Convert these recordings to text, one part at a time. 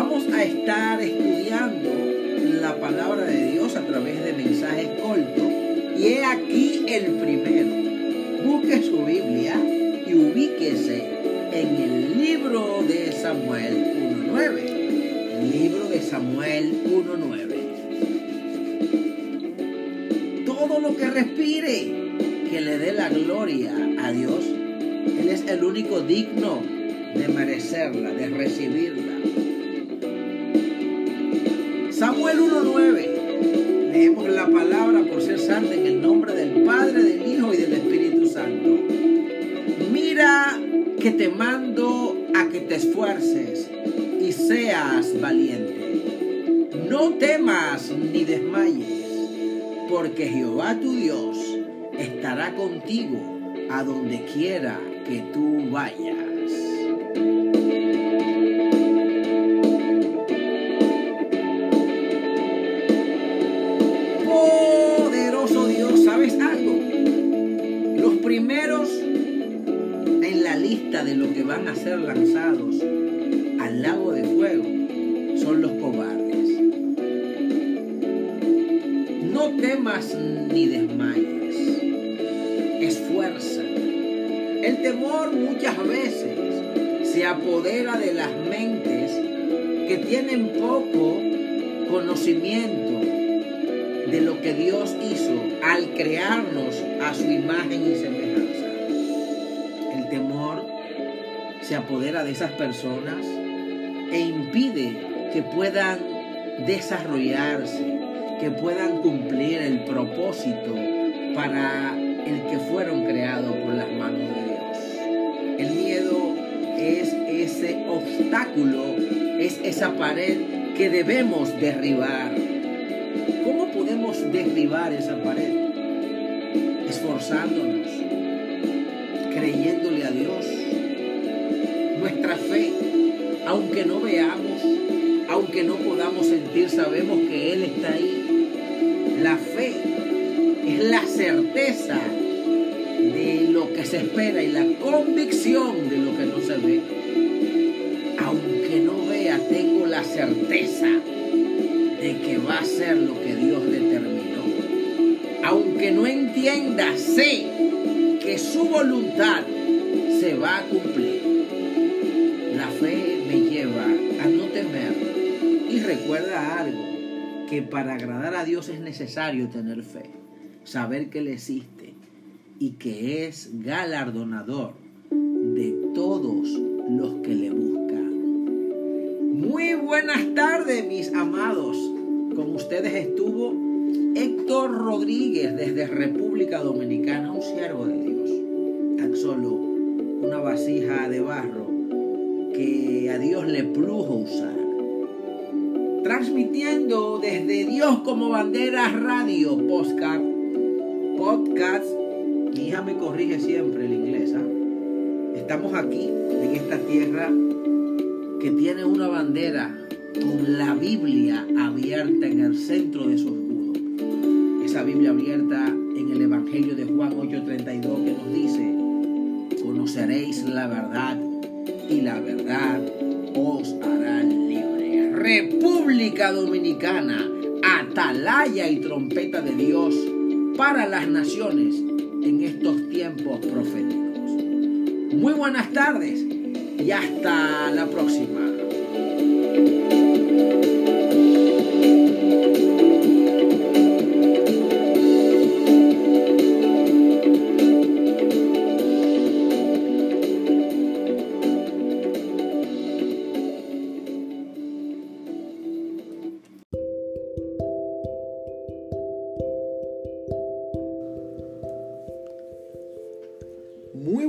Vamos a estar estudiando la palabra de Dios a través de mensajes cortos y he aquí el primero. Busque su Biblia y ubíquese en el libro de Samuel 1.9. Libro de Samuel 1.9. Todo lo que respire, que le dé la gloria a Dios. Él es el único digno de merecerla, de recibirla. Samuel 1.9. Leemos la palabra por ser santa en el nombre del Padre, del Hijo y del Espíritu Santo. Mira que te mando a que te esfuerces y seas valiente. No temas ni desmayes, porque Jehová tu Dios estará contigo a donde quiera que tú vayas. Primeros en la lista de lo que van a ser lanzados al lago de fuego son los cobardes. No temas ni desmayes. Esfuerza. El temor muchas veces se apodera de las mentes que tienen poco conocimiento de lo que Dios hizo al crearnos a su imagen y semejanza. El temor se apodera de esas personas e impide que puedan desarrollarse, que puedan cumplir el propósito para el que fueron creados por las manos de Dios. El miedo es ese obstáculo, es esa pared que debemos derribar. ¿Cómo podemos derribar esa pared? Esforzándonos, creyéndole a Dios. Nuestra fe, aunque no veamos, aunque no podamos sentir, sabemos que Él está ahí. La fe es la certeza de lo que se espera y la convicción de lo que no se ve. Aunque no vea, tengo la certeza de que va a ser lo que Dios determinó. Aunque no entienda, sé que su voluntad se va a cumplir. La fe me lleva a no temer. Y recuerda algo, que para agradar a Dios es necesario tener fe, saber que Él existe y que es galardonador de todos los que le buscan. Muy buenas tardes, mis amados. Con ustedes estuvo Héctor Rodríguez desde República Dominicana, un siervo de Dios. Tan solo una vasija de barro que a Dios le plujo usar. Transmitiendo desde Dios como bandera radio, podcast, podcast. Mi hija me corrige siempre el inglés. ¿ah? Estamos aquí, en esta tierra que tiene una bandera con la Biblia abierta en el centro de su escudo. Biblia abierta en el Evangelio de Juan 8:32 que nos dice, conoceréis la verdad y la verdad os hará libre. República Dominicana, atalaya y trompeta de Dios para las naciones en estos tiempos proféticos. Muy buenas tardes y hasta la próxima.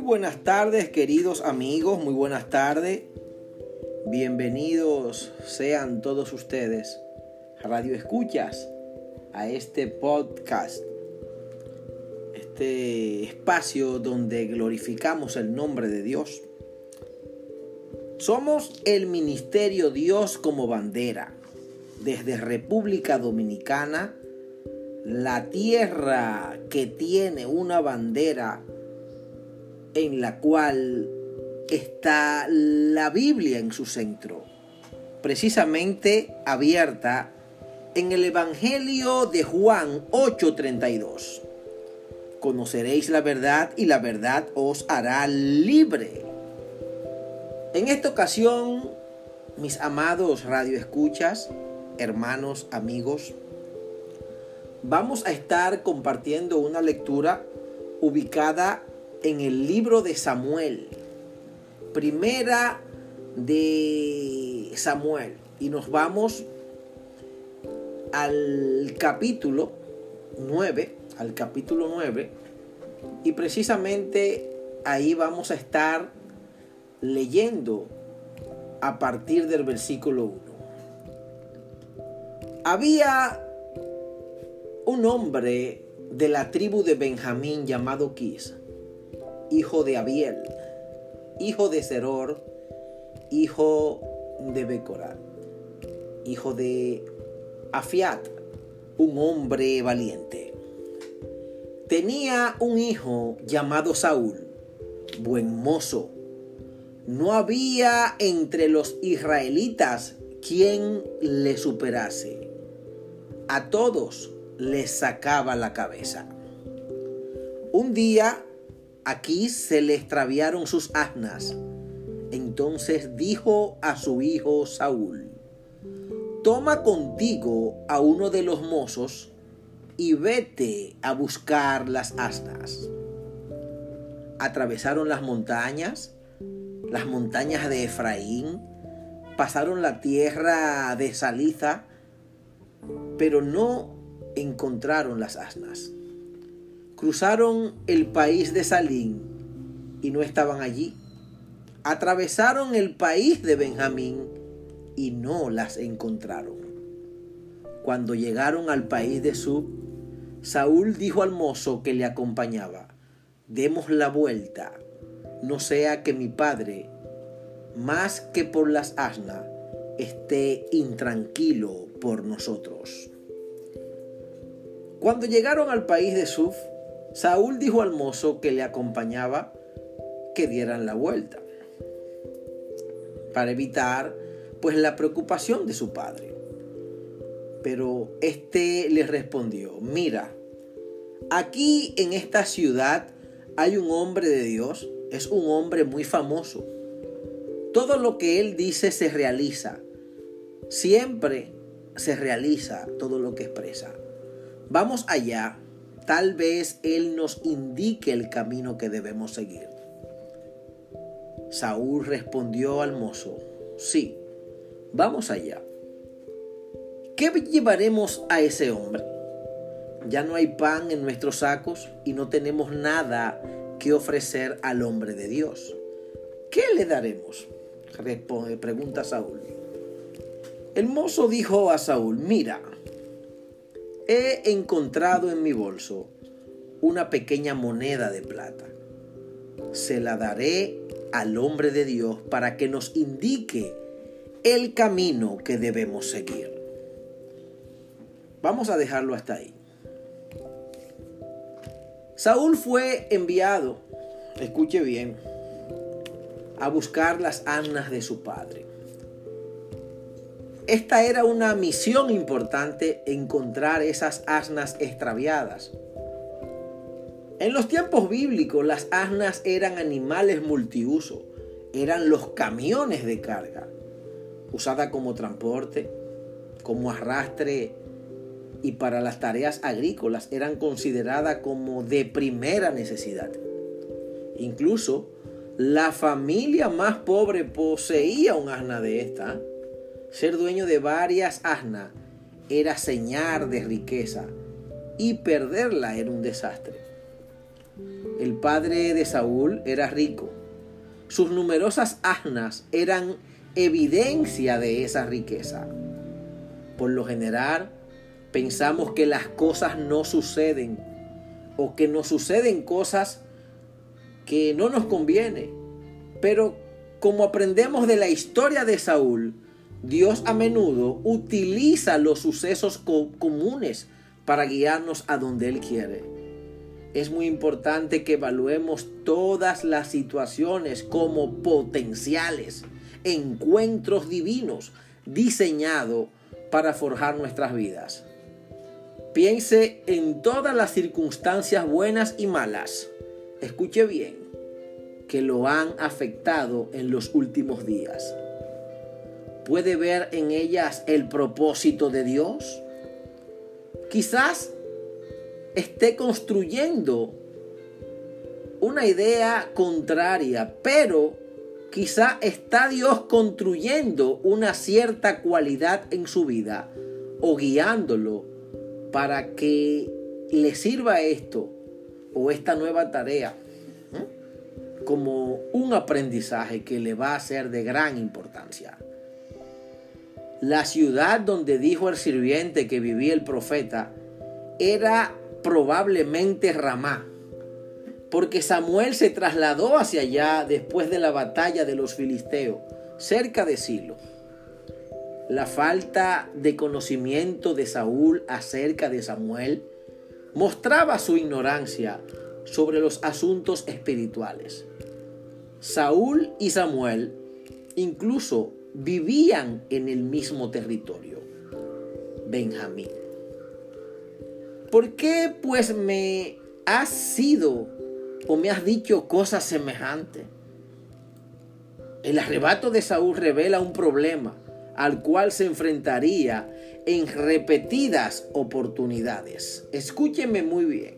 Buenas tardes queridos amigos, muy buenas tardes. Bienvenidos sean todos ustedes, Radio Escuchas, a este podcast, este espacio donde glorificamos el nombre de Dios. Somos el Ministerio Dios como bandera, desde República Dominicana, la tierra que tiene una bandera en la cual está la Biblia en su centro, precisamente abierta en el Evangelio de Juan 8:32. Conoceréis la verdad y la verdad os hará libre. En esta ocasión, mis amados radioescuchas, hermanos, amigos, vamos a estar compartiendo una lectura ubicada en el libro de Samuel, primera de Samuel, y nos vamos al capítulo 9, al capítulo 9, y precisamente ahí vamos a estar leyendo a partir del versículo 1. Había un hombre de la tribu de Benjamín llamado Quis, hijo de Abiel, hijo de Seror, hijo de Becorat, hijo de Afiat, un hombre valiente. Tenía un hijo llamado Saúl, buen mozo. No había entre los israelitas quien le superase. A todos les sacaba la cabeza. Un día aquí se le extraviaron sus asnas. Entonces dijo a su hijo Saúl, toma contigo a uno de los mozos y vete a buscar las asnas. Atravesaron las montañas, las montañas de Efraín, pasaron la tierra de Saliza, pero no encontraron las asnas. Cruzaron el país de Salín y no estaban allí. Atravesaron el país de Benjamín y no las encontraron. Cuando llegaron al país de Sub, Saúl dijo al mozo que le acompañaba, demos la vuelta, no sea que mi padre, más que por las asnas, esté intranquilo por nosotros. Cuando llegaron al país de Suf, Saúl dijo al mozo que le acompañaba que dieran la vuelta, para evitar pues la preocupación de su padre. Pero éste le respondió, mira, aquí en esta ciudad hay un hombre de Dios, es un hombre muy famoso. Todo lo que él dice se realiza. Siempre se realiza todo lo que expresa. Vamos allá, tal vez él nos indique el camino que debemos seguir. Saúl respondió al mozo, sí, Vamos allá. ¿Qué llevaremos a ese hombre? Ya no hay pan en nuestros sacos y no tenemos nada que ofrecer al hombre de Dios. ¿Qué le daremos? Pregunta Saúl. El mozo dijo a Saúl, mira, he encontrado en mi bolso una pequeña moneda de plata. Se la daré al hombre de Dios para que nos indique el camino que debemos seguir. Vamos a dejarlo hasta ahí. Saúl fue enviado, escuche bien, a buscar las asnas de su padre. Esta era una misión importante, encontrar esas asnas extraviadas. En los tiempos bíblicos las asnas eran animales multiuso, eran los camiones de carga usada como transporte, como arrastre y para las tareas agrícolas eran consideradas como de primera necesidad. Incluso la familia más pobre poseía un asna de esta. Ser dueño de varias asnas era señal de riqueza y perderla era un desastre. El padre de Saúl era rico. Sus numerosas asnas eran evidencia de esa riqueza. Por lo general, pensamos que las cosas no suceden o que nos suceden cosas que no nos conviene. Pero como aprendemos de la historia de Saúl, Dios a menudo utiliza los sucesos comunes para guiarnos a donde Él quiere. Es muy importante que evaluemos todas las situaciones como potenciales encuentros divinos diseñados para forjar nuestras vidas. Piense en todas las circunstancias buenas y malas. Escuche bien, que lo han afectado en los últimos días. ¿Puede ver en ellas el propósito de Dios? Quizás esté construyendo una idea contraria, pero quizá está Dios construyendo una cierta cualidad en su vida o guiándolo para que le sirva esto o esta nueva tarea como un aprendizaje que le va a ser de gran importancia. La ciudad donde dijo el sirviente que vivía el profeta era probablemente Ramá, porque Samuel se trasladó hacia allá después de la batalla de los filisteos, cerca de Silo. La falta de conocimiento de Saúl acerca de Samuel mostraba su ignorancia sobre los asuntos espirituales. Saúl y Samuel incluso vivían en el mismo territorio, Benjamín. ¿Por qué pues me has sido o me has dicho cosas semejantes? El arrebato de Saúl revela un problema al cual se enfrentaría en repetidas oportunidades. Escúcheme muy bien.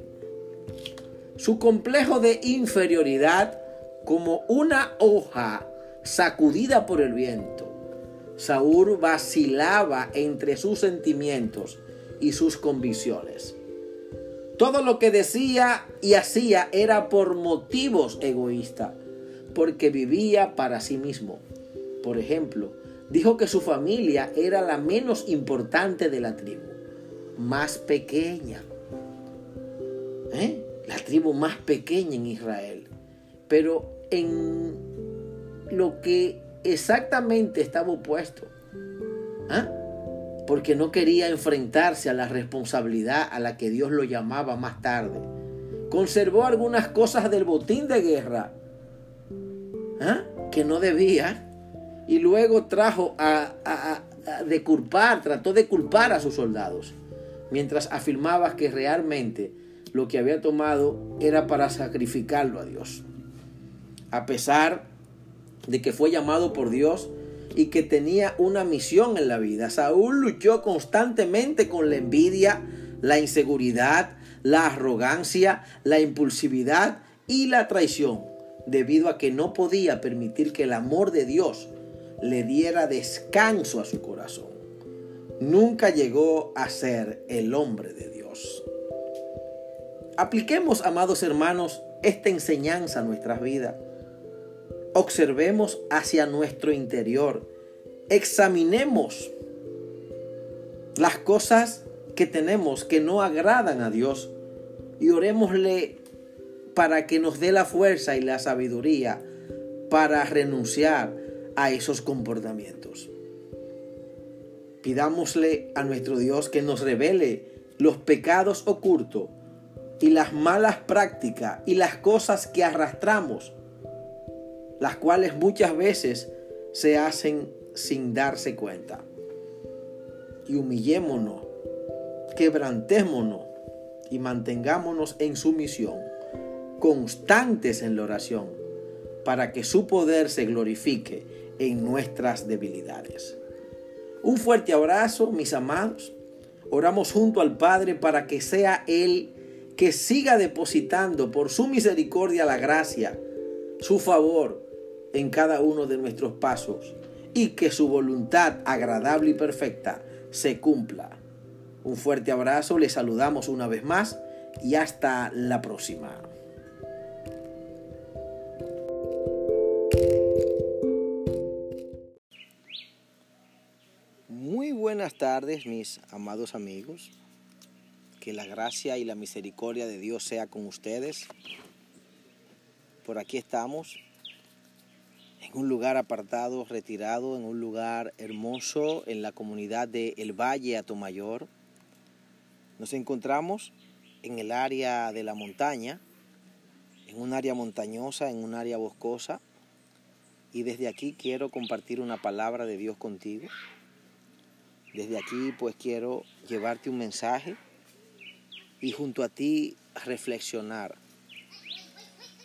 Su complejo de inferioridad como una hoja sacudida por el viento. Saúl vacilaba entre sus sentimientos y sus convicciones. Todo lo que decía y hacía era por motivos egoístas, porque vivía para sí mismo. Por ejemplo, dijo que su familia era la menos importante de la tribu, más pequeña. ¿Eh? La tribu más pequeña en Israel. Pero en lo que exactamente estaba opuesto. ¿Ah? Porque no quería enfrentarse a la responsabilidad a la que Dios lo llamaba más tarde. Conservó algunas cosas del botín de guerra ¿ah? que no debía. Y luego trajo a, a, de culpar, trató de culpar a sus soldados. Mientras afirmaba que realmente lo que había tomado era para sacrificarlo a Dios. A pesar de que fue llamado por Dios y que tenía una misión en la vida. Saúl luchó constantemente con la envidia, la inseguridad, la arrogancia, la impulsividad y la traición, debido a que no podía permitir que el amor de Dios le diera descanso a su corazón. Nunca llegó a ser el hombre de Dios. Apliquemos, amados hermanos, esta enseñanza a nuestras vidas observemos hacia nuestro interior, examinemos las cosas que tenemos que no agradan a Dios y orémosle para que nos dé la fuerza y la sabiduría para renunciar a esos comportamientos. Pidámosle a nuestro Dios que nos revele los pecados ocultos y las malas prácticas y las cosas que arrastramos las cuales muchas veces se hacen sin darse cuenta. Y humillémonos, quebrantémonos y mantengámonos en sumisión, constantes en la oración, para que su poder se glorifique en nuestras debilidades. Un fuerte abrazo, mis amados. Oramos junto al Padre para que sea Él que siga depositando por su misericordia la gracia, su favor, en cada uno de nuestros pasos y que su voluntad agradable y perfecta se cumpla. Un fuerte abrazo, les saludamos una vez más y hasta la próxima. Muy buenas tardes mis amados amigos. Que la gracia y la misericordia de Dios sea con ustedes. Por aquí estamos un lugar apartado, retirado, en un lugar hermoso en la comunidad de El Valle Atomayor, Nos encontramos en el área de la montaña, en un área montañosa, en un área boscosa, y desde aquí quiero compartir una palabra de Dios contigo. Desde aquí pues quiero llevarte un mensaje y junto a ti reflexionar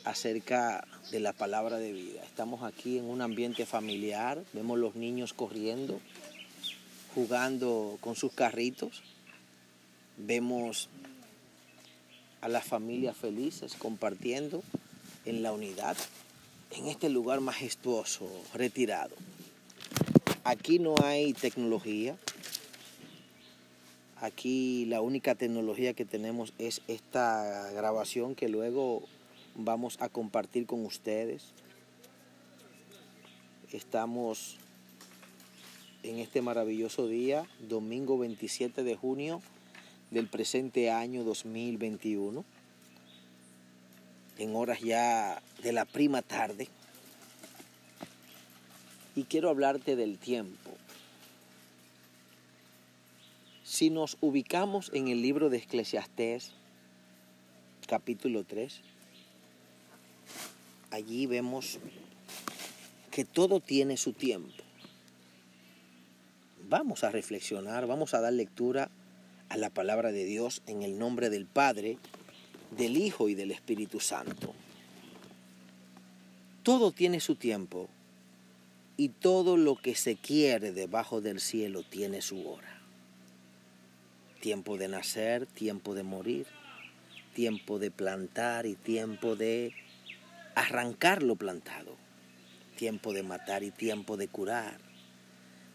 acerca de la palabra de vida. Estamos aquí en un ambiente familiar, vemos los niños corriendo, jugando con sus carritos, vemos a las familias felices compartiendo en la unidad, en este lugar majestuoso, retirado. Aquí no hay tecnología, aquí la única tecnología que tenemos es esta grabación que luego vamos a compartir con ustedes. Estamos en este maravilloso día, domingo 27 de junio del presente año 2021, en horas ya de la prima tarde. Y quiero hablarte del tiempo. Si nos ubicamos en el libro de Eclesiastés, capítulo 3, allí vemos que todo tiene su tiempo. Vamos a reflexionar, vamos a dar lectura a la palabra de Dios en el nombre del Padre, del Hijo y del Espíritu Santo. Todo tiene su tiempo y todo lo que se quiere debajo del cielo tiene su hora. Tiempo de nacer, tiempo de morir, tiempo de plantar y tiempo de arrancar lo plantado, tiempo de matar y tiempo de curar,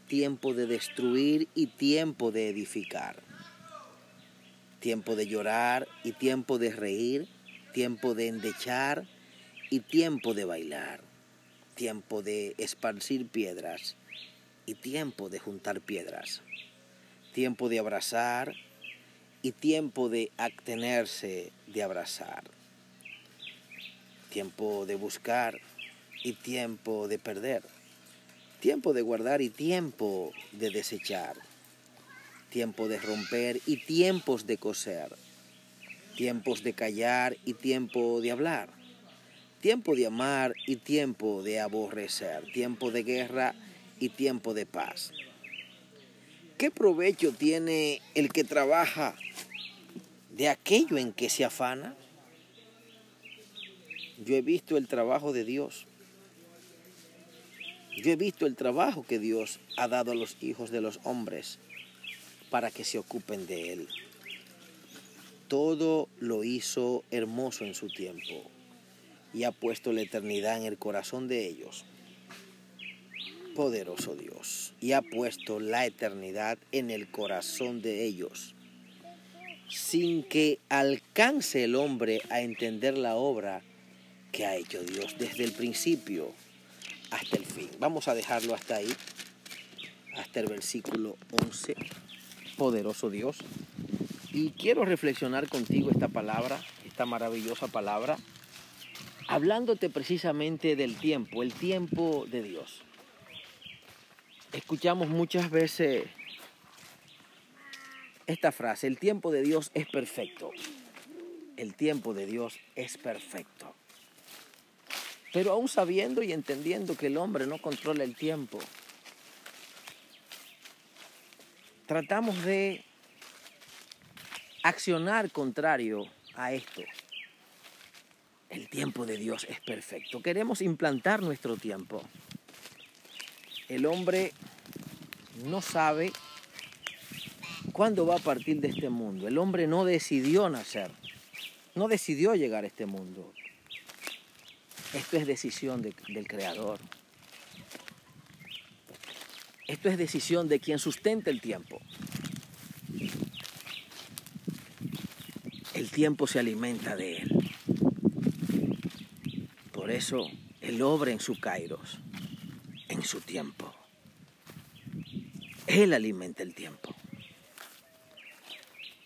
tiempo de destruir y tiempo de edificar, tiempo de llorar y tiempo de reír, tiempo de endechar y tiempo de bailar, tiempo de esparcir piedras y tiempo de juntar piedras, tiempo de abrazar y tiempo de abstenerse de abrazar tiempo de buscar y tiempo de perder, tiempo de guardar y tiempo de desechar, tiempo de romper y tiempos de coser, tiempos de callar y tiempo de hablar, tiempo de amar y tiempo de aborrecer, tiempo de guerra y tiempo de paz. ¿Qué provecho tiene el que trabaja de aquello en que se afana? Yo he visto el trabajo de Dios. Yo he visto el trabajo que Dios ha dado a los hijos de los hombres para que se ocupen de Él. Todo lo hizo hermoso en su tiempo y ha puesto la eternidad en el corazón de ellos. Poderoso Dios. Y ha puesto la eternidad en el corazón de ellos. Sin que alcance el hombre a entender la obra que ha hecho Dios desde el principio hasta el fin. Vamos a dejarlo hasta ahí, hasta el versículo 11. Poderoso Dios. Y quiero reflexionar contigo esta palabra, esta maravillosa palabra, hablándote precisamente del tiempo, el tiempo de Dios. Escuchamos muchas veces esta frase, el tiempo de Dios es perfecto. El tiempo de Dios es perfecto. Pero aún sabiendo y entendiendo que el hombre no controla el tiempo, tratamos de accionar contrario a esto. El tiempo de Dios es perfecto. Queremos implantar nuestro tiempo. El hombre no sabe cuándo va a partir de este mundo. El hombre no decidió nacer, no decidió llegar a este mundo. Esto es decisión del Creador. Esto es decisión de quien sustenta el tiempo. El tiempo se alimenta de él. Por eso él obra en su kairos, en su tiempo. Él alimenta el tiempo.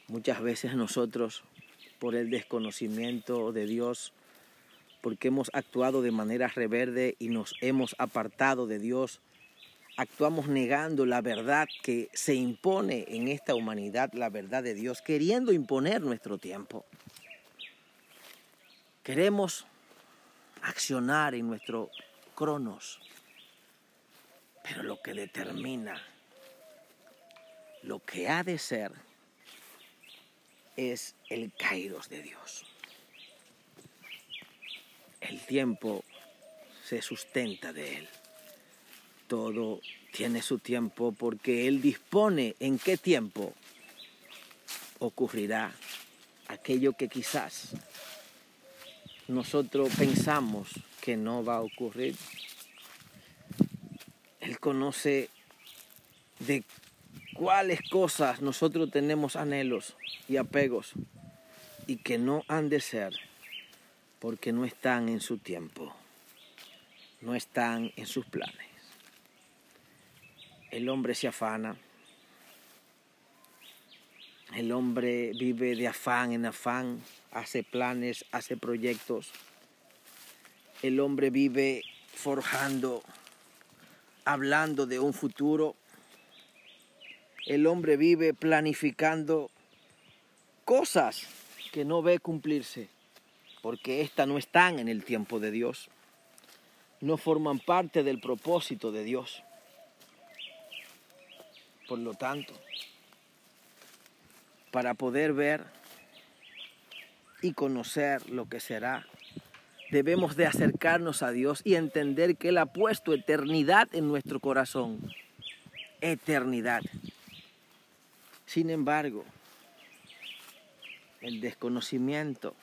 Muchas veces nosotros, por el desconocimiento de Dios, porque hemos actuado de manera reverde y nos hemos apartado de Dios, actuamos negando la verdad que se impone en esta humanidad, la verdad de Dios, queriendo imponer nuestro tiempo. Queremos accionar en nuestro cronos, pero lo que determina lo que ha de ser es el kairos de Dios. El tiempo se sustenta de Él. Todo tiene su tiempo porque Él dispone en qué tiempo ocurrirá aquello que quizás nosotros pensamos que no va a ocurrir. Él conoce de cuáles cosas nosotros tenemos anhelos y apegos y que no han de ser porque no están en su tiempo, no están en sus planes. El hombre se afana, el hombre vive de afán en afán, hace planes, hace proyectos. El hombre vive forjando, hablando de un futuro. El hombre vive planificando cosas que no ve cumplirse porque éstas no están en el tiempo de Dios, no forman parte del propósito de Dios. Por lo tanto, para poder ver y conocer lo que será, debemos de acercarnos a Dios y entender que Él ha puesto eternidad en nuestro corazón. Eternidad. Sin embargo, el desconocimiento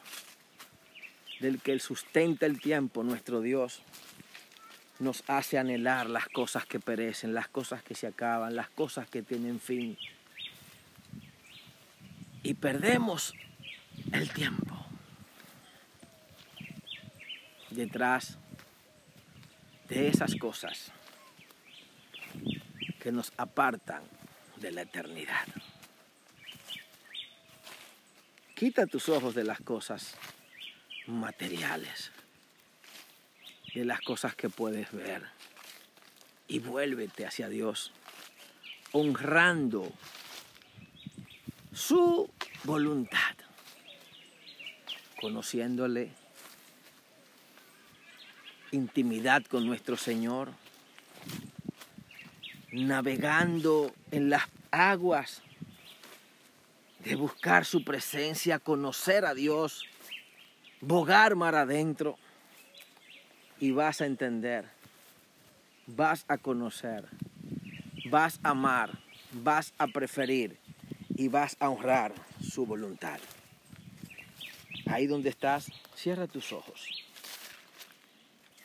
del que Él sustenta el tiempo, nuestro Dios, nos hace anhelar las cosas que perecen, las cosas que se acaban, las cosas que tienen fin. Y perdemos el tiempo detrás de esas cosas que nos apartan de la eternidad. Quita tus ojos de las cosas materiales, de las cosas que puedes ver. Y vuélvete hacia Dios, honrando su voluntad, conociéndole intimidad con nuestro Señor, navegando en las aguas de buscar su presencia, conocer a Dios bogar mar adentro y vas a entender, vas a conocer, vas a amar, vas a preferir y vas a honrar su voluntad. Ahí donde estás, cierra tus ojos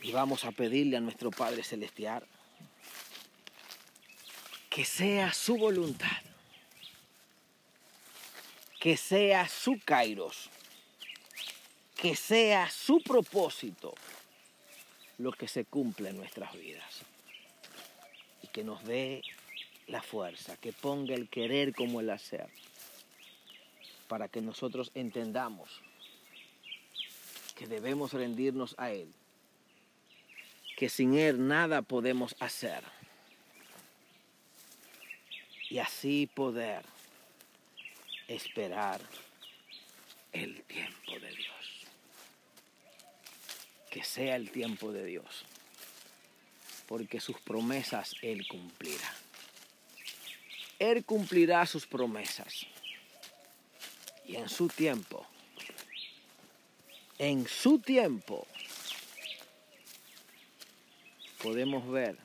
y vamos a pedirle a nuestro Padre Celestial que sea su voluntad, que sea su kairos que sea su propósito lo que se cumple en nuestras vidas. Y que nos dé la fuerza, que ponga el querer como el hacer, para que nosotros entendamos que debemos rendirnos a Él, que sin Él nada podemos hacer, y así poder esperar el tiempo de Dios que sea el tiempo de Dios, porque sus promesas Él cumplirá. Él cumplirá sus promesas. Y en su tiempo, en su tiempo, podemos ver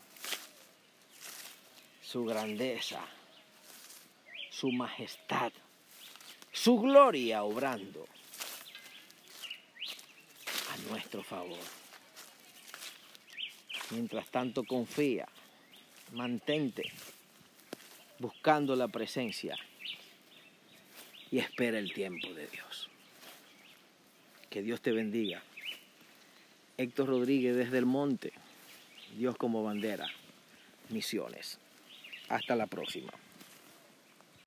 su grandeza, su majestad, su gloria obrando nuestro favor. Mientras tanto confía, mantente buscando la presencia y espera el tiempo de Dios. Que Dios te bendiga. Héctor Rodríguez desde el monte, Dios como bandera, misiones. Hasta la próxima.